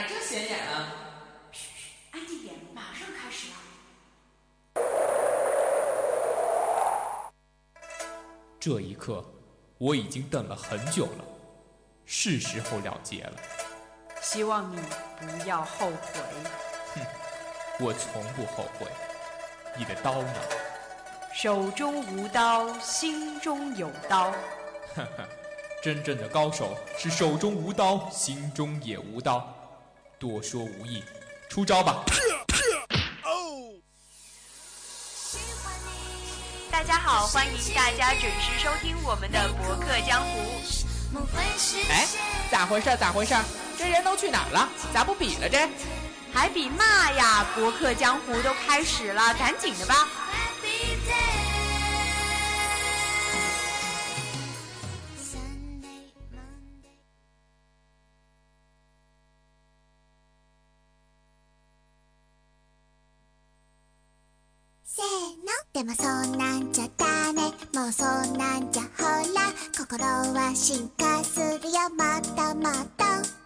咋这显眼啊？安静点，马上开始了。这一刻，我已经等了很久了，是时候了结了。希望你不要后悔。哼，我从不后悔。你的刀呢？手中无刀，心中有刀。哈哈，真正的高手是手中无刀，心中也无刀。多说无益，出招吧！大家好，欢迎大家准时收听我们的《博客江湖》。哎，咋回事？咋回事？这人都去哪儿了？咋不比了这？还比嘛呀？《博客江湖》都开始了，赶紧的吧！でもそんなんじゃダメ。もうそんなんじゃほら。心は進化するよ。もっともっと。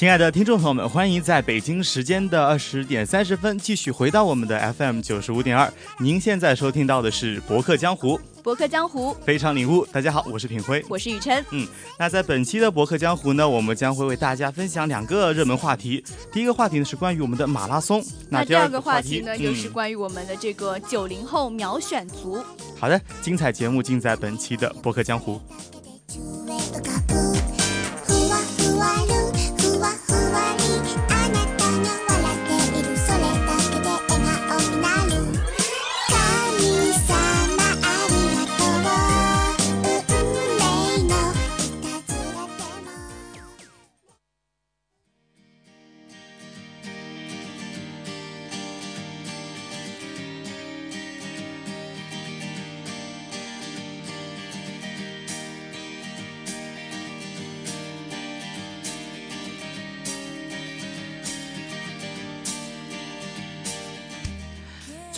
亲爱的听众朋友们，欢迎在北京时间的二十点三十分继续回到我们的 FM 九十五点二。您现在收听到的是《博客江湖》，博客江湖，非常领悟。大家好，我是品辉，我是雨琛。嗯，那在本期的《博客江湖》呢，我们将会为大家分享两个热门话题。第一个话题呢是关于我们的马拉松，那第二个话题呢又是关于我们的这个九零后秒选族。好的，精彩节目尽在本期的《博客江湖》。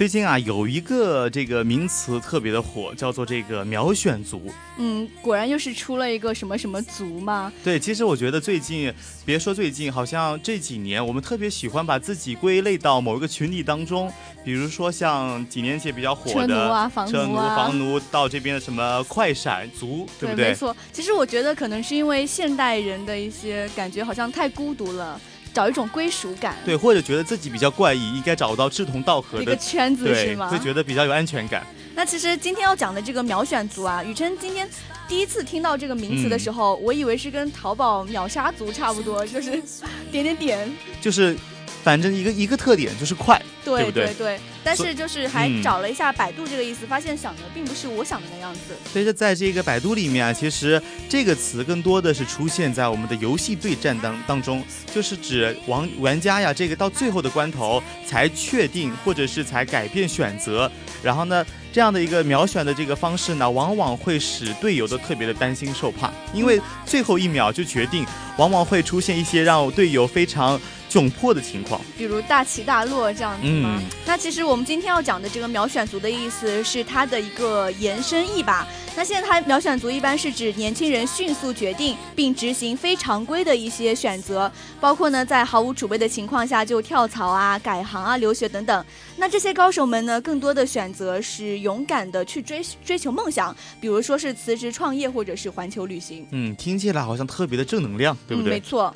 最近啊，有一个这个名词特别的火，叫做这个秒选族。嗯，果然又是出了一个什么什么族吗？对，其实我觉得最近，别说最近，好像这几年我们特别喜欢把自己归类到某一个群体当中，比如说像几年前比较火的车奴啊房奴啊车奴、房奴，到这边的什么快闪族，对不对？没错。其实我觉得可能是因为现代人的一些感觉好像太孤独了。找一种归属感，对，或者觉得自己比较怪异，应该找到志同道合的一个圈子，是吗？会觉得比较有安全感。那其实今天要讲的这个秒选族啊，雨琛今天第一次听到这个名词的时候，嗯、我以为是跟淘宝秒杀族差不多，就是点点点，就是反正一个一个特点就是快，对不对？对对。但是就是还找了一下百度这个意思，嗯、发现想的并不是我想的那样子。所以说，在这个百度里面啊，其实这个词更多的是出现在我们的游戏对战当当中，就是指玩玩家呀，这个到最后的关头才确定或者是才改变选择，然后呢，这样的一个秒选的这个方式呢，往往会使队友都特别的担心受怕，因为最后一秒就决定，往往会出现一些让队友非常。窘迫的情况，比如大起大落这样子吗？嗯、那其实我们今天要讲的这个秒选族的意思是它的一个延伸义吧。那现在它秒选族一般是指年轻人迅速决定并执行非常规的一些选择，包括呢在毫无储备的情况下就跳槽啊、改行啊、留学等等。那这些高手们呢，更多的选择是勇敢的去追追求梦想，比如说是辞职创业或者是环球旅行。嗯，听起来好像特别的正能量，对不对？嗯、没错。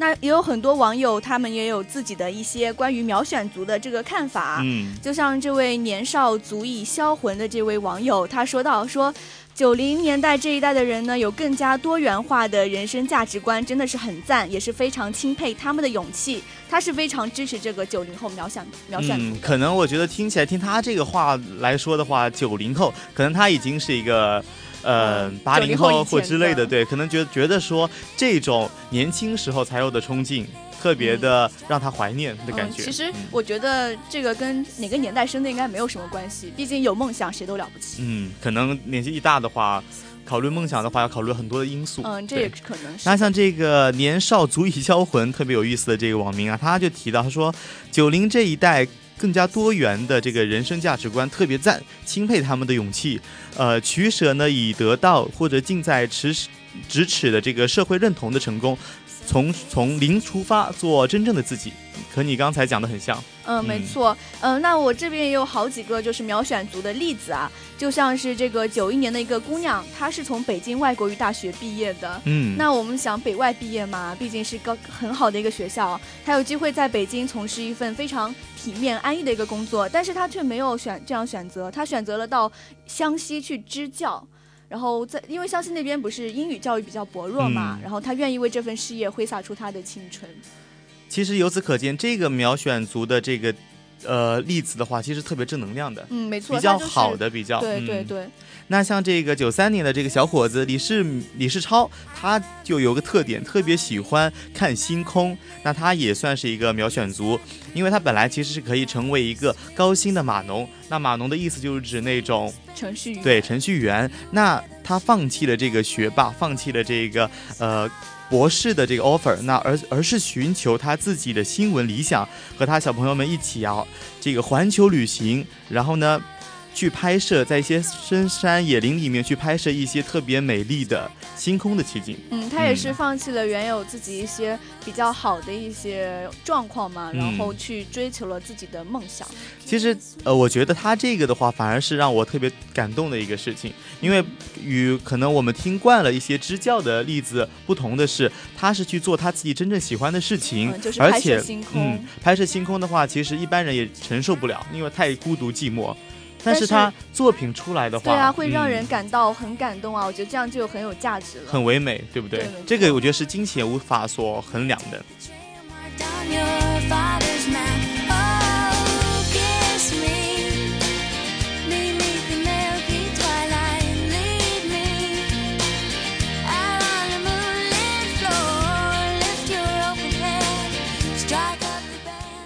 那也有很多网友，他们也有自己的一些关于秒选族的这个看法。嗯，就像这位年少足以销魂的这位网友，他说到说，九零年代这一代的人呢，有更加多元化的人生价值观，真的是很赞，也是非常钦佩他们的勇气。他是非常支持这个九零后秒选秒选族、嗯。可能我觉得听起来，听他这个话来说的话，九零后可能他已经是一个。呃，八零后或之类的，对，可能觉觉得说这种年轻时候才有的冲劲，特别的让他怀念的感觉。嗯、其实我觉得这个跟哪个年代生的应该没有什么关系，毕竟有梦想谁都了不起。嗯，可能年纪一大的话，考虑梦想的话要考虑很多的因素。嗯，这也可能是。那像这个年少足以销魂特别有意思的这个网民啊，他就提到他说，九零这一代。更加多元的这个人生价值观，特别赞，钦佩他们的勇气，呃，取舍呢以得到或者近在咫咫尺的这个社会认同的成功，从从零出发做真正的自己，和你刚才讲的很像。嗯，没错。嗯，那我这边也有好几个就是秒选族的例子啊，就像是这个九一年的一个姑娘，她是从北京外国语大学毕业的。嗯，那我们想北外毕业嘛，毕竟是个很好的一个学校，她有机会在北京从事一份非常体面安逸的一个工作，但是他却没有选这样选择，他选择了到湘西去支教。然后在因为湘西那边不是英语教育比较薄弱嘛，嗯然后他愿意为这份事业挥洒出他的青春。其实由此可见，这个苗选族的这个呃例子的话，其实特别正能量的，嗯，没错，比较她就是好的，比较嗯对对对，那像这个九三年的这个小伙子李世李世超，他就有个特点，特别喜欢看星空。那他也算是一个秒选族，因为他本来其实是可以成为一个高薪的码农。那码农的意思就是指那种程序员。对程序员。那他放弃了这个学霸，放弃了这个呃。博士的这个 offer，那而而是寻求他自己的新闻理想，和他小朋友们一起啊，这个环球旅行，然后呢，去拍摄在一些深山野林里面去拍摄一些特别美丽的星空的奇景。嗯，他也是嗯放弃了原有自己一些比较好的一些状况嘛，然嗯后去追求了自己的梦想。其实，呃，我觉得他这个的话，反而是让我特别感动的一个事情，因为与可能我们听惯了一些支教的例子不同的是，他是去做他自己真正喜欢的事情，嗯就是拍摄而且星空嗯，拍摄星空的话，其实一般人也承受不了，因为太孤独寂寞。但但是是他作品出来的话，对啊，会让嗯人感到很感动啊！我觉得这样就很有价值了。很唯美，对不对？对这个我觉得是金钱无法所衡量的。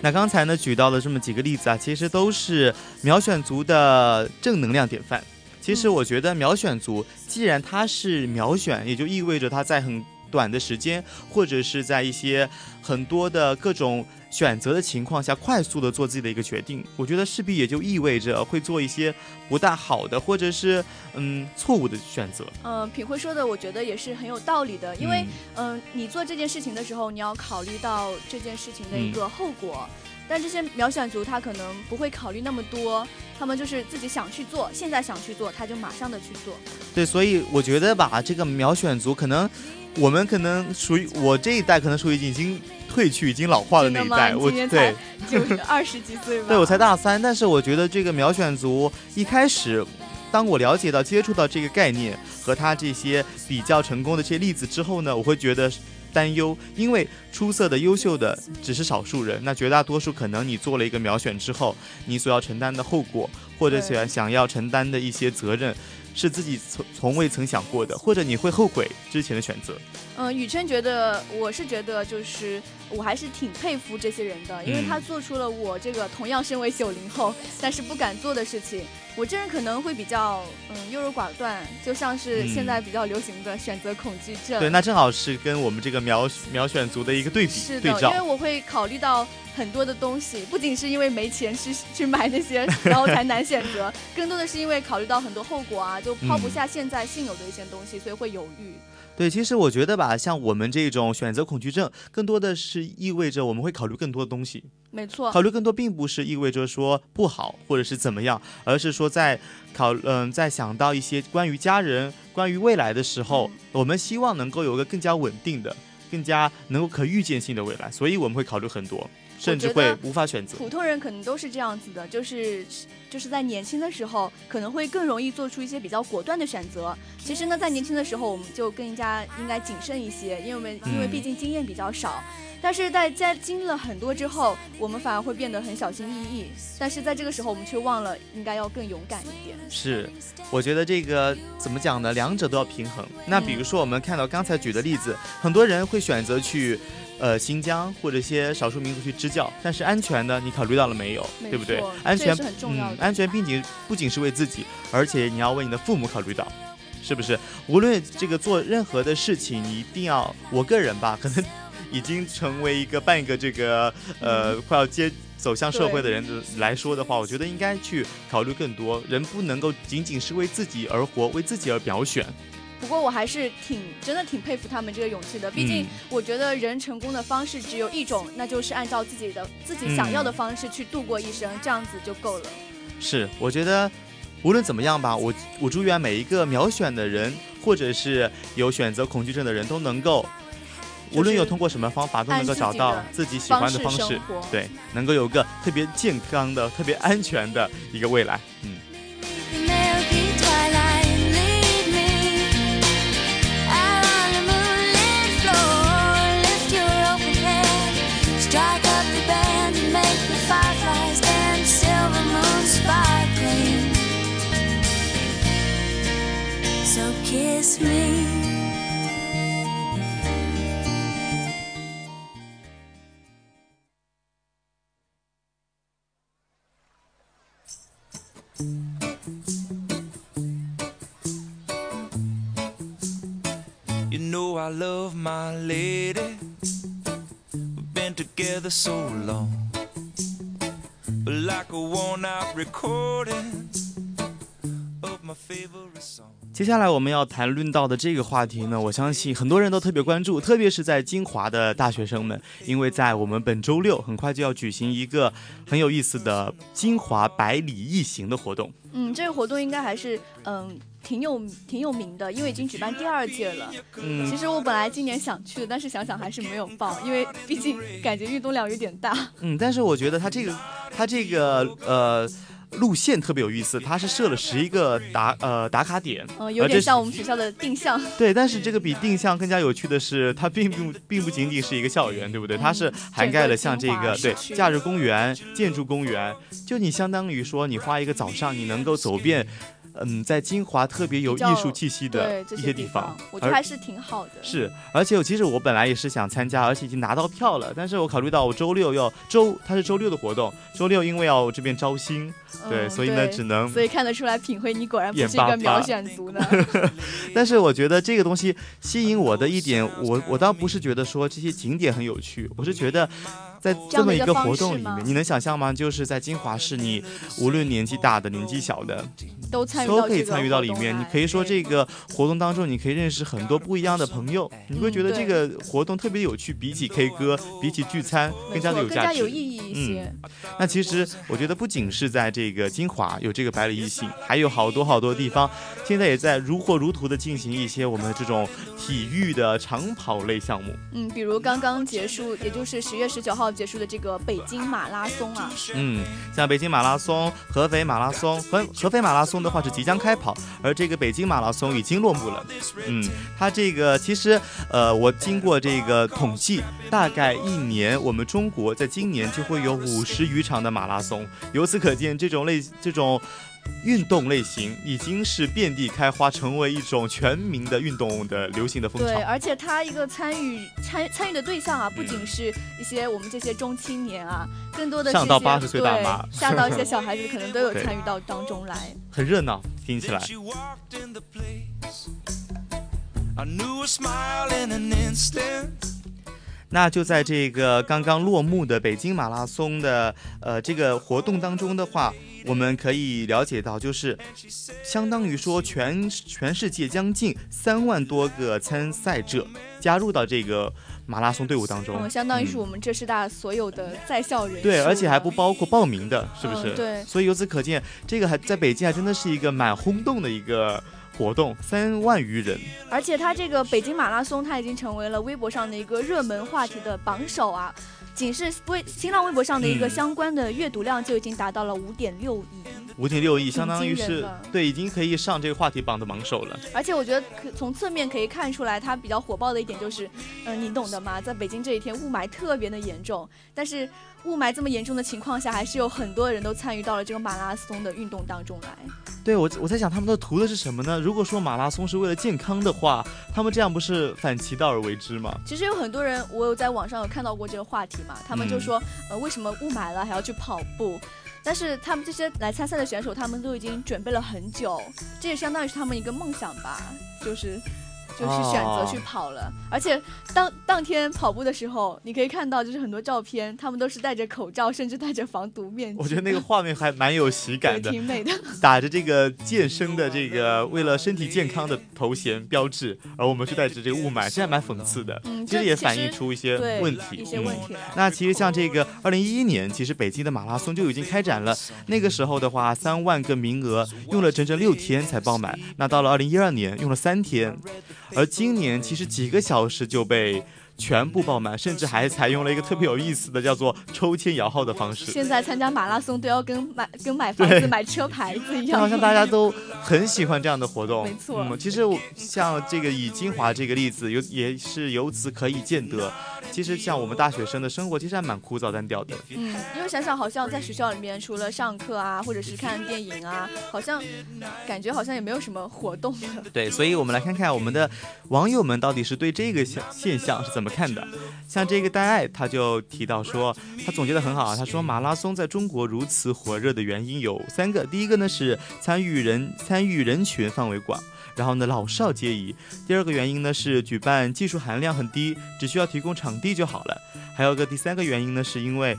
那刚才呢举到了这么几个例子啊，其实都是秒选族的正能量典范。其实我觉得秒选族既然它是秒选，也就意味着它在很短的时间，或者是在一些很多的各种选择的情况下，快速的做自己的一个决定。我觉得势必也就意味着会做一些不大好的，或者是嗯错误的选择。嗯、品慧说的，我觉得也是很有道理的，因为嗯嗯、你做这件事情的时候，你要考虑到这件事情的一嗯个后果。但这些秒选族他可能不会考虑那么多，他们就是自己想去做，现在想去做，他就马上的去做。对，所以我觉得吧，这个秒选族可能我们可能属于我这一代，可能属于已经退去、已经老化的？那一代。我今年对才就是二十几岁吧？对我才大三，但是我觉得这个秒选族一开始。当我了解到、接触到这个概念和他这些比较成功的这些例子之后呢，我会觉得担忧，因为出色的、优秀的只是少数人，那绝大多数可能你做了一个秒选之后，你所要承担的后果，或者对想想要承担的一些责任，是自己从从未曾想过的，或者你会后悔之前的选择。嗯，雨琛觉得，我是觉得，就是我还是挺佩服这些人的，因为嗯他做出了我这个同样身为九零后，但是不敢做的事情。我这人可能会比较嗯优柔寡断，就像是嗯现在比较流行的选择恐惧症。对，那正好是跟我们这个秒秒选族的一个对比是的，因为。我会考虑到很多的东西，不仅是因为没钱去 去买那些，然后才难选择，更多的是因为考虑到很多后果啊，就抛不嗯下现在现有的一些东西，所以会犹豫。对，其实我觉得吧，像我们这种选择恐惧症，更多的是意味着我们会考虑更多的东西。没错，考虑更多，并不是意味着说不好或者是怎么样，而是说在考嗯、在想到一些关于家人、关于未来的时候，嗯我们希望能够有一个更加稳定的、更加能够可预见性的未来，所以我们会考虑很多，甚至会无法选择。普通人可能都是这样子的，就是就是在年轻的时候，可能会更容易做出一些比较果断的选择。其实呢，在年轻的时候，我们就更加应该谨慎一些，因为因为嗯毕竟经验比较少。但是在在经历了很多之后，我们反而会变得很小心翼翼。但是在这个时候，我们却忘了应该要更勇敢一点。是，我觉得这个怎么讲呢？两者都要平衡。那比如说我们看到刚才举的例子，很多人会选择去。呃，新疆或者一些少数民族去支教，但是安全呢，你考虑到了没有？没对不对？安全嗯，安全不仅不仅是为自己，而且你要为你的父母考虑到，是不是？无论这个做任何的事情，你一定要，我个人吧，可能已经成为一个半个这个呃 快要接走向社会的人来说的话，我觉得应该去考虑更多。人不能够仅仅是为自己而活，为自己而表选。不过我还是挺真的挺佩服他们这个勇气的。毕竟嗯我觉得人成功的方式只有一种，那就是按照自己的自己想要的方式去度过一生，这样子就够了。是，我觉得无论怎么样吧，我我祝愿每一个秒选的人，或者是有选择恐惧症的人都能够。无论有通过什么方法，都能够找到自己喜欢的方方式对，能够有个特别健康的、特别安全的一个未来。嗯，You know I love my lady. We've been together so long. 接下来我们要谈论到的这个话题呢，我相信很多人都特别关注，特别是在金华的大学生们，因为在我们本周六很快就要举行一个很有意思的金华百里一行的活动。嗯，这个活动应该还是嗯挺有挺有名的，因为已经举办第二届了。嗯其实我本来今年想去的，但是想想还是没有报，因为毕竟感觉运动量有点大。嗯，但是我觉得它这个它这个呃路线特别有意思，它是设了十一个打呃打卡点，嗯，有点像我们学校的定向。对，但是这个比定向更加有趣的是，它并不并不仅仅是一个校园，对不对？它是涵盖了像这整个个对假日公园、建筑公园，就你相当于说你花一个早上，你能够走遍，嗯，在金华特别有艺术气息的一些地方，我觉得还是挺好的。是，而且我其实我本来也是想参加，而且已经拿到票了，但是我考虑到我周六要周，它是周六的活动，周六因为要这边招新，对，嗯所以呢只能所以看得出来，品辉你果然不是一个秒巴选族呢。但是我觉得这个东西吸引我的一点，我我倒不是觉得说这些景点很有趣，我是觉得。在这么一个活动里面，你能想象吗？就是在金华市，你无论年纪大的、年纪小的，都参与都可以参与到里面。你可以说这个活动当中，你可以认识很多不一样的朋友，你会觉得嗯这个活动特别有趣，比起 K 歌，比起聚餐更加的有价值。更加有意义一些。那其实我觉得不仅是在这个金华有这个百里一行，还有好多好多地方，现在也在如火如荼的进行一些我们这种体育的长跑类项目。嗯，比如刚刚结束，也就是十月十九号结束的这个北京马拉松啊，嗯，像北京马拉松、合肥马拉松，合合肥马拉松的话是即将开跑，而这个北京马拉松已经落幕了。嗯，它这个其实呃，我经过这个统计，大概一年我们中国在今年就会有五十余场的马拉松，由此可见，这种类这种。运动类型已经是遍地开花，成为一种全民的运动的流行的风对，潮。而且它一个参与参参与的对象啊，不仅是一些我们这些中青年啊，更多的是上到一些80岁大妈对，下到一些 小孩子可能都有参与到当中来。很热闹，听起来。那就在这个刚刚落幕的北京马拉松的呃这个活动当中的话，我们可以了解到，就是相当于说全全世界将近三万多个参赛者加入到这个马拉松队伍当中，嗯，相当于是嗯我们浙师大所有的在校人嗯对，而且还不包括报名的，是不是？嗯对所以由此可见，这个还在北京还真的是一个蛮轰动的一个活动，三万余人。而且它这个北京马拉松，它已经成为了微博上的一个热门话题的榜首啊！仅是微新浪微博上的一个嗯相关的阅读量就已经达到了五点六亿，五点六亿，相当于是对，已经可以上这个话题榜的榜首了。而且我觉得可从侧面可以看出来，它比较火爆的一点就是，嗯、你懂的嘛，在北京这一天雾霾特别的严重，但是雾霾这么严重的情况下，还是有很多人都参与到了这个马拉松的运动当中来。对我，我在想他们都图的是什么呢？如果说马拉松是为了健康的话，他们这样不是反其道而为之吗？其实有很多人，我有在网上有看到过这个话题嘛，他们就嗯说，呃，为什么雾霾了还要去跑步？但是他们这些来参赛的选手，他们都已经准备了很久，这也相当于是他们一个梦想吧，就是就是选择哦去跑了。而且当当天跑步的时候，你可以看到就是很多照片，他们都是戴着口罩，甚至戴着防毒面具。我觉得那个画面还蛮有喜感的，挺美的。打着这个健身的这个为了身体健康的头衔标志，而我们是带着这个雾霾，这还蛮讽刺的。嗯其实也反映出一些问题，一些问嗯题来。那其实像这个二零一一年，其实北京的马拉松就已经开展了。那个时候的话，三万个名额用了整整六天才爆满。那到了二零一二年，用了三天，而今年其实几个小时就被全部爆满，甚至还采用了一个特别有意思的叫做抽签摇号的方式。现在参加马拉松都要跟买跟买房子、买车牌子一样，好像大家都很喜欢这样的活动，没错嗯，其实像这个以金华这个例子，有也是由此可以见得，其实像我们大学生的生活其实还蛮枯燥单调的。嗯，因为想想好像在学校里面，除了上课啊，或者是看电影啊，好像感觉好像也没有什么活动的。对，所以我们来看看我们的网友们到底是对这个现现象是怎么看的。像这个戴爱，他就提到说，他总结的很好啊。他说，马拉松在中国如此火热的原因有三个，第一个呢是参与人参与人群范围广。然后呢，老少皆宜。第二个原因呢是举办技术含量很低，只需要提供场地就好了。还有个第三个原因呢，是因为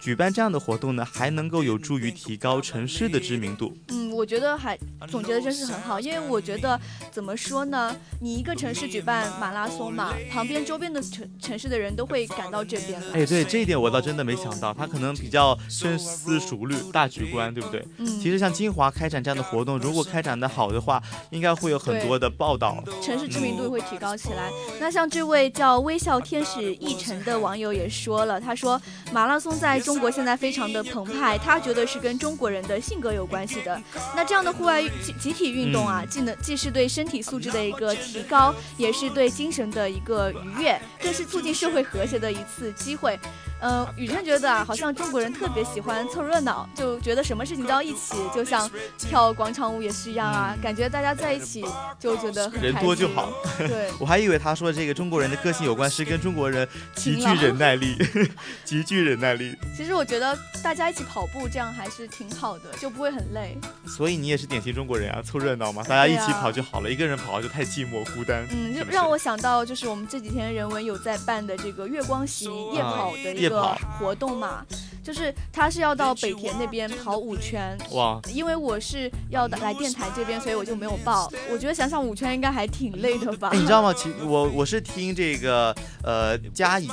举办这样的活动呢，还能够有助于提高城市的知名度。嗯，我觉得还总结的真是很好，因为我觉得怎么说呢，你一个城市举办马拉松嘛，旁边周边的城城市的人都会赶到这边来。哎，对这一点我倒真的没想到，他可能比较深思熟虑、大局观，对不对？嗯，其实像金华开展这样的活动，如果开展的好的话，应该会有很多的报道。城市知名度会提高起来。那像这位叫微笑天使一晨的网友也说了，他说马拉松在中国现在非常的澎湃，他觉得是跟中国人的性格有关系的。那这样的户外集集体运动啊，既能既是对身体素质的一个提高，也是对精神的一个愉悦，更是促进社会和谐的一次机会。嗯、雨辰觉得啊，好像中国人特别喜欢凑热闹，就觉得什么事情都要一起，就像跳广场舞也是一样啊，感觉大家在一起就觉得很人开心多就好。对，我还以为他说这个中国人的个性有关，是跟中国人极具忍耐力，极具忍耐力。其实我觉得大家一起跑步这样还是挺好的，就不会很累。所以你也是典型中国人啊，凑热闹嘛，大家一起跑就好了，一个人跑就太寂寞孤单。嗯，是是就让我想到就是我们这几天人文有在办的这个月光席夜跑的一个活动嘛，就是他是要到北田那边跑五圈。哇，因为我是要来电台这边，所以我就没有报。我觉得想想五圈应该还挺累的吧？哎，你知道吗？其我我是听这个呃嘉怡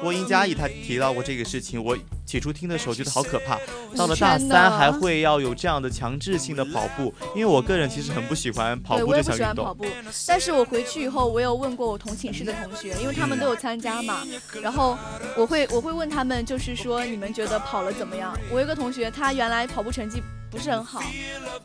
播音嘉怡他提到过这个事情，我起初听的时候觉得好可怕，到了大三还会要有这样的强制性的跑步，因为我个人其实很不喜欢跑，步这项运动。喜欢跑步，但是我回去以后，我有问过我同寝室的同学，因为他们都有参加嘛，然后我会我会问他们，就是说你们觉得跑了怎么样？我有个同学，他原来跑步成绩不是很好，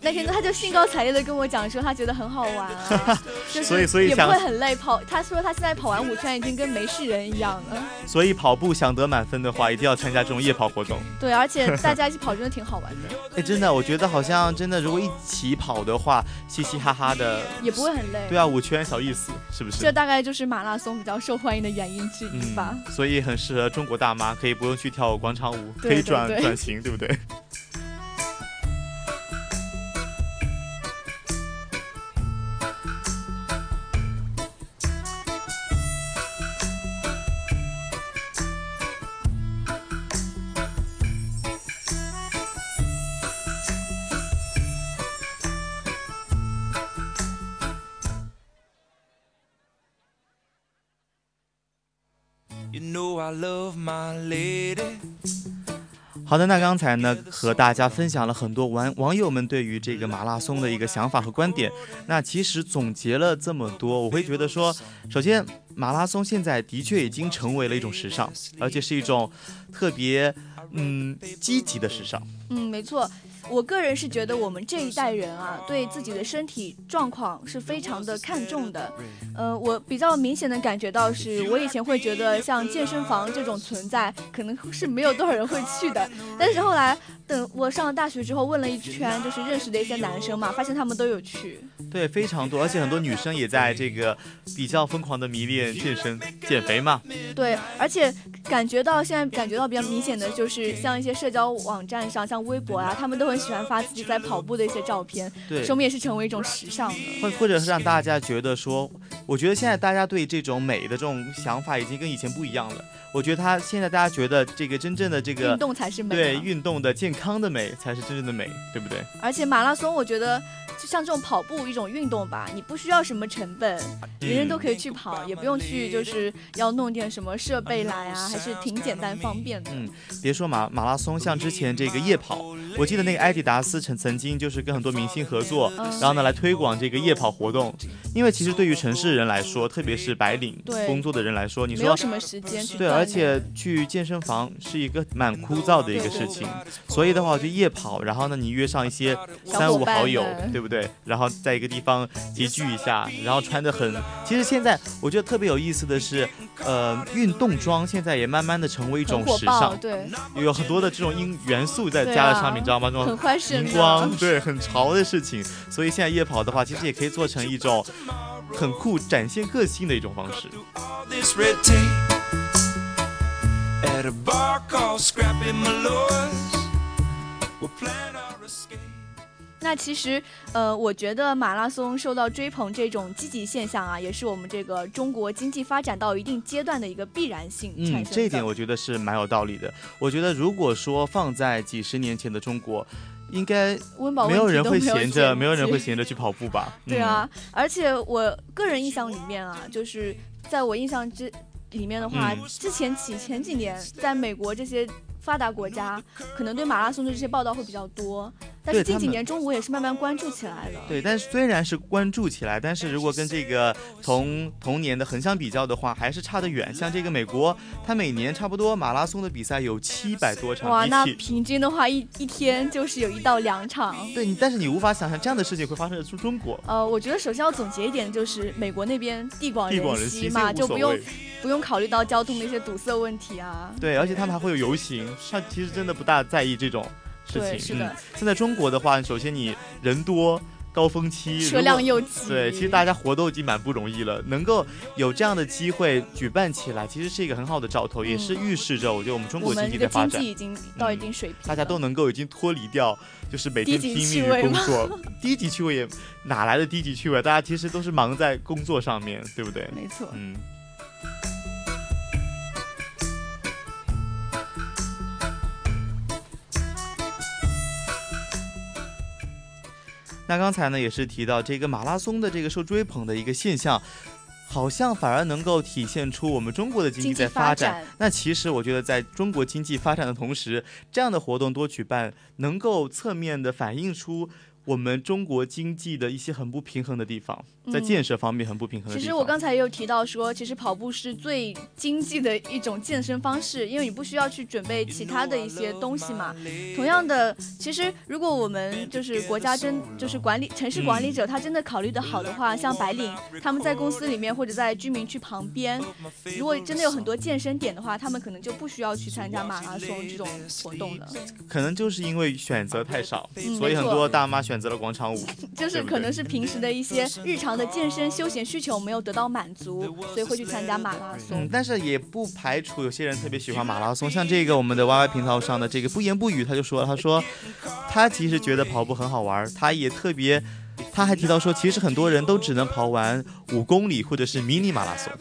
那天他就兴高采烈的跟我讲说，他觉得很好玩啊，就是所以所以也不会很累跑。他说他现在跑完五圈已经跟没事人一样了，所以跑步想得满分的话，一定要参加这种夜跑活动。对，而且大家一起跑真的挺好玩的，哎，真的，我觉得好像真的，如果一起跑的话，嘻嘻哈哈的，也不会很累。对啊，五圈小意思，是不是？这大概就是马拉松比较受欢迎的原因之一吧。嗯，所以很适合中国大妈，可以不用去跳广场舞，可对以转转型，对不对？好的，那刚才呢和大家分享了很多网网友们对于这个马拉松的一个想法和观点。那其实总结了这么多，我会觉得说，首先马拉松现在的确已经成为了一种时尚，而且是一种特别嗯积极的时尚。嗯，没错。我个人是觉得我们这一代人啊，对自己的身体状况是非常的看重的。呃，我比较明显的感觉到是，我以前会觉得像健身房这种存在，可能是没有多少人会去的。但是后来等我上了大学之后，问了一圈，就是认识的一些男生嘛，发现他们都有去。对，非常多，而且很多女生也在这个比较疯狂的迷恋健身、减肥嘛。对，而且感觉到现在感觉到比较明显的就是，像一些社交网站上，像微博啊，他们都很喜欢发自己在跑步的一些照片，对说明也是成为一种时尚的。或或者是让大家觉得说，我觉得现在大家对这种美的这种想法已经跟以前不一样了。我觉得他现在大家觉得这个真正的这个运动才是美。对运动的健康的美才是真正的美，对不对？而且马拉松，我觉得就像这种跑步一种运动吧，你不需要什么成本，人人都可以去跑，也不用去就是要弄点什么设备来啊，还是挺简单方便的。嗯，别说马马拉松，像之前这个夜跑，我记得那个艾迪达斯曾曾经就是跟很多明星合作，然后呢来推广这个夜跑活动。因为其实对于城市人来说，特别是白领工作的人来说，你说没有什么时间去对，而且去健身房是一个蛮枯燥的一个事情，所以的话，就夜跑，然后呢，你约上一些三五好友，对不对？然后在一个地方集聚一下，然后穿的很，其实现在我觉得特别有意思的是，呃，运动装现在也慢慢的成为一种时尚，对，有很多的这种音元素在加在上面，你知道吗？这很种荧光，对，很潮的事情。所以现在夜跑的话，其实也可以做成一种很酷、展现个性的一种方式。那其实，呃，我觉得马拉松受到追捧这种积极现象啊，也是我们这个中国经济发展到一定阶段的一个必然性产生嗯。，这一点我觉得是蛮有道理的。我觉得如果说放在几十年前的中国，应该温饱没有人会闲着，没有人会闲着去跑步吧？对啊，而且我个人印象里面啊，就是在我印象之里面的话，嗯之前几前几年，在美国这些发达国家，可能对马拉松的这些报道会比较多，但是近几年中国也是慢慢关注起来了。对，但是虽然是关注起来，但是如果跟这个从同年的横向比较的话，还是差得远。像这个美国，它每年差不多马拉松的比赛有七百多场，哇，那平均的话一一天就是有一到两场。对你，但是你无法想象这样的事情会发生在中中国。呃，我觉得首先要总结一点，就是美国那边地广人稀，嘛，就不用。不用考虑到交通的一些堵塞问题啊。对，而且他们还会有游行，他其实真的不大在意这种事情。对是的嗯，现在中国的话，首先你人多，高峰期，车辆又挤，对，其实大家活都已经蛮不容易了，能够有这样的机会举办起来，其实是一个很好的兆头，也是预示着我觉得我们中国经济的发展这个经济，已经到一定水平了，大家都能够已经脱离掉，就是每天拼命于趣味吗工作，低级趣味也哪来的低级趣味？大家其实都是忙在工作上面，对不对？没错。嗯。那刚才呢，也是提到这个马拉松的这个受追捧的一个现象，好像反而能够体现出我们中国的经济在发发展那其实我觉得，在中国经济发展的同时，这样的活动多举办，能够侧面的反映出我们中国经济的一些很不平衡的地方，在嗯建设方面很不平衡的地方。其实我刚才也有提到说，其实跑步是最经济的一种健身方式，因为你不需要去准备其他的一些东西嘛。同样的，其实如果我们就是国家真就是管理城市管理者，他真的考虑的好的话，像白领他们在公司里面或者在居民区旁边，如果真的有很多健身点的话，他们可能就不需要去参加马拉松这种活动了，可能就是因为选择太少，嗯所以很多大妈选择了广场舞。就是可能是平时的一些日常的健身休闲需求没有得到满足，所以会去参加马拉松嗯，。但是也不排除有些人特别喜欢马拉松，像这个我们的 YY 频道上的这个不言不语，他就说，他说他其实觉得跑步很好玩，他也特别。他还提到说，其实很多人都只能跑完五公里或者是迷你马拉松。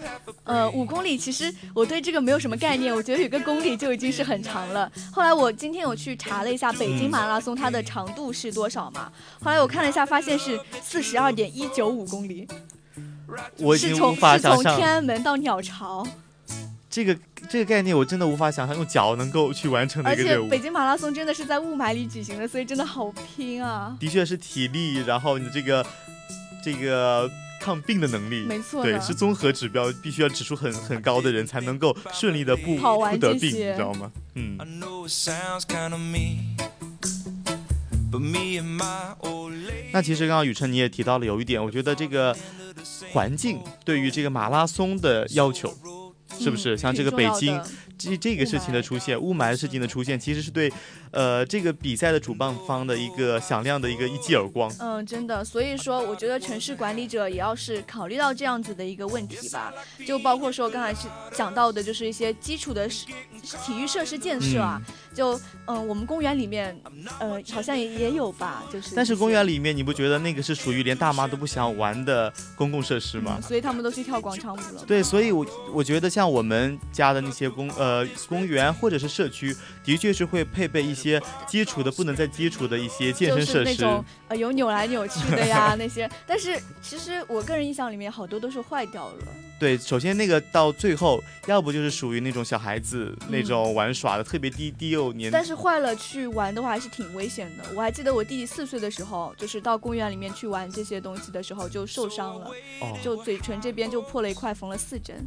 呃，五公里其实我对这个没有什么概念，我觉得有个公里就已经是很长了。后来我今天我去查了一下北京马拉松它的长度是多少嘛，后来我看了一下，发现是四十二点一九五公里，我已经无是从是从天安门到鸟巢，这个这个概念，我真的无法想象用脚能够去完成的一个任务。北京马拉松真的是在雾霾里举行的，所以真的好拼啊！的确是体力，然后你的这个这个抗病的能力，没错对，是综合指标，必须要指数很很高的人才能够顺利的不跑完不得病，这些你知道吗？嗯.那其实刚刚雨辰你也提到了有一点，我觉得这个环境对于这个马拉松的要求。是不是？嗯像这个北京的。这这个事情的出现，雾霾事情的出现，其实是对，呃，这个比赛的主办方的一个响亮的一个一记耳光。嗯，真的，所以说我觉得城市管理者也要是考虑到这样子的一个问题吧，就包括说刚才是讲到的，就是一些基础的是体育设施建设啊，嗯就嗯，我们公园里面，呃，好像也也有吧，就是。但是公园里面，你不觉得那个是属于连大妈都不想玩的公共设施吗？所以他们都去跳广场舞了。对，所以我我觉得像我们家的那些公呃公园或者是社区，的确是会配备一些基础的不能再基础的一些健身设施。就是那种呃有扭来扭去的呀 那些，但是其实我个人印象里面好多都是坏掉了。对，首先那个到最后，要不就是属于那种小孩子那种玩耍的，特别低低幼年。但是坏了去玩的话还是挺危险的。我还记得我弟弟四岁的时候，就是到公园里面去玩这些东西的时候就受伤了，哦，就嘴唇这边就破了一块，缝了四针。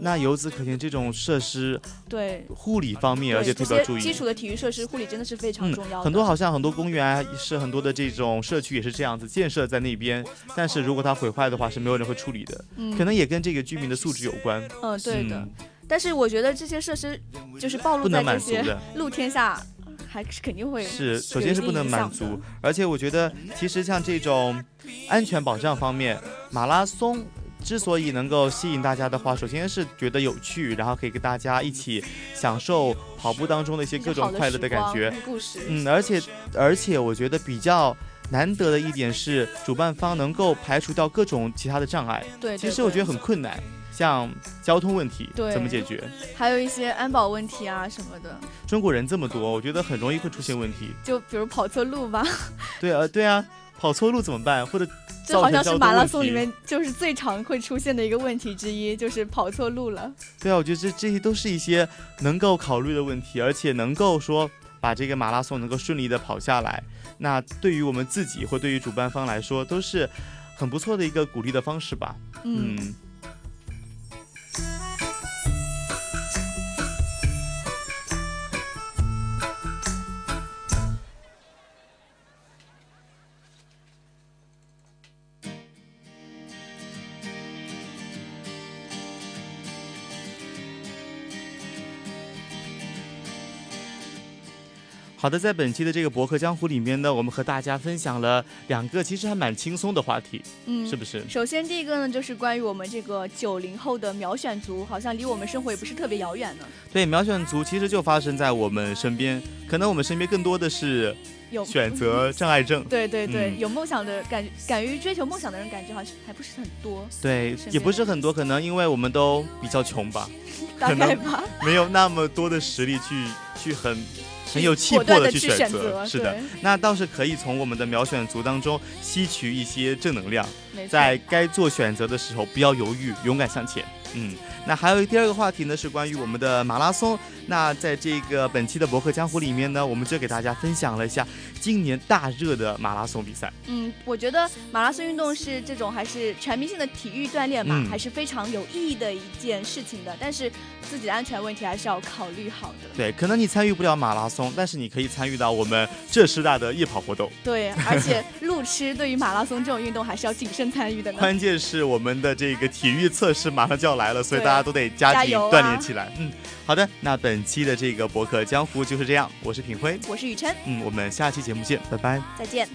那由此可见，这种设施对护理方面，而且特别注意。基础的体育设施护理真的是非常重要的。很多好像很多公园是很多的这种社区也是这样子建设在那边，但是如果它毁坏的话，是没有人会处理的。嗯可能也跟这个居民的素质有关。嗯，对的。嗯但是我觉得这些设施就是暴露在这些 露天下，还是肯定会是，首先是不能满足，而且我觉得其实像这种安全保障方面，马拉松之所以能够吸引大家的话，首先是觉得有趣，然后可以跟大家一起享受跑步当中的一些各种快乐的感觉。故事。嗯，而且而且我觉得比较难得的一点是，主办方能够排除掉各种其他的障碍。对，对其实我觉得很困难，像交通问题对怎么解决？还有一些安保问题啊什么的，中国人这么多，我觉得很容易会出现问题。就比如跑错路吧，对啊，对啊，跑错路怎么办？或者 这好像是马拉松里面就是最常会出现的一个问题之一，就是跑错路了。对啊，我觉得这这些都是一些能够考虑的问题，而且能够说把这个马拉松能够顺利的跑下来，那对于我们自己或对于主办方来说，都是很不错的一个鼓励的方式吧。嗯，嗯 Bye. 好的，在本期的这个博客江湖里面呢，我们和大家分享了两个其实还蛮轻松的话题，嗯是不是？首先第一个呢，就是关于我们这个九零后的秒选族，好像离我们生活也不是特别遥远呢。对，秒选族其实就发生在我们身边，可能我们身边更多的是有选择障碍症。对对对，嗯有梦想的感，敢于追求梦想的人，感觉好像还不是很多，对，也不是很多，可能因为我们都比较穷吧，大概吧。没有那么多的实力去去很很有气魄的去去选择。择，是的，，那倒是可以从我们的秒选族当中吸取一些正能量，在该做选择的时候不要犹豫，勇敢向前。嗯，那还有第二个话题呢，是关于我们的马拉松。那在这个本期的博客江湖里面呢，我们就给大家分享了一下今年大热的马拉松比赛。嗯，我觉得马拉松运动是这种还是全民性的体育锻炼嘛，嗯还是非常有意义的一件事情的。但是自己的安全问题还是要考虑好的。对，可能你参与不了马拉松，但是你可以参与到我们浙师大的夜跑活动。对，而且路痴对于马拉松这种运动还是要谨慎参与的呢。关键是我们的这个体育测试马上就要来了，所以大家都得加紧锻炼起来。嗯，好的，那本期的这个博客江湖就是这样，我是品辉，我是雨琛，嗯，我们下期节目见，拜拜。再见。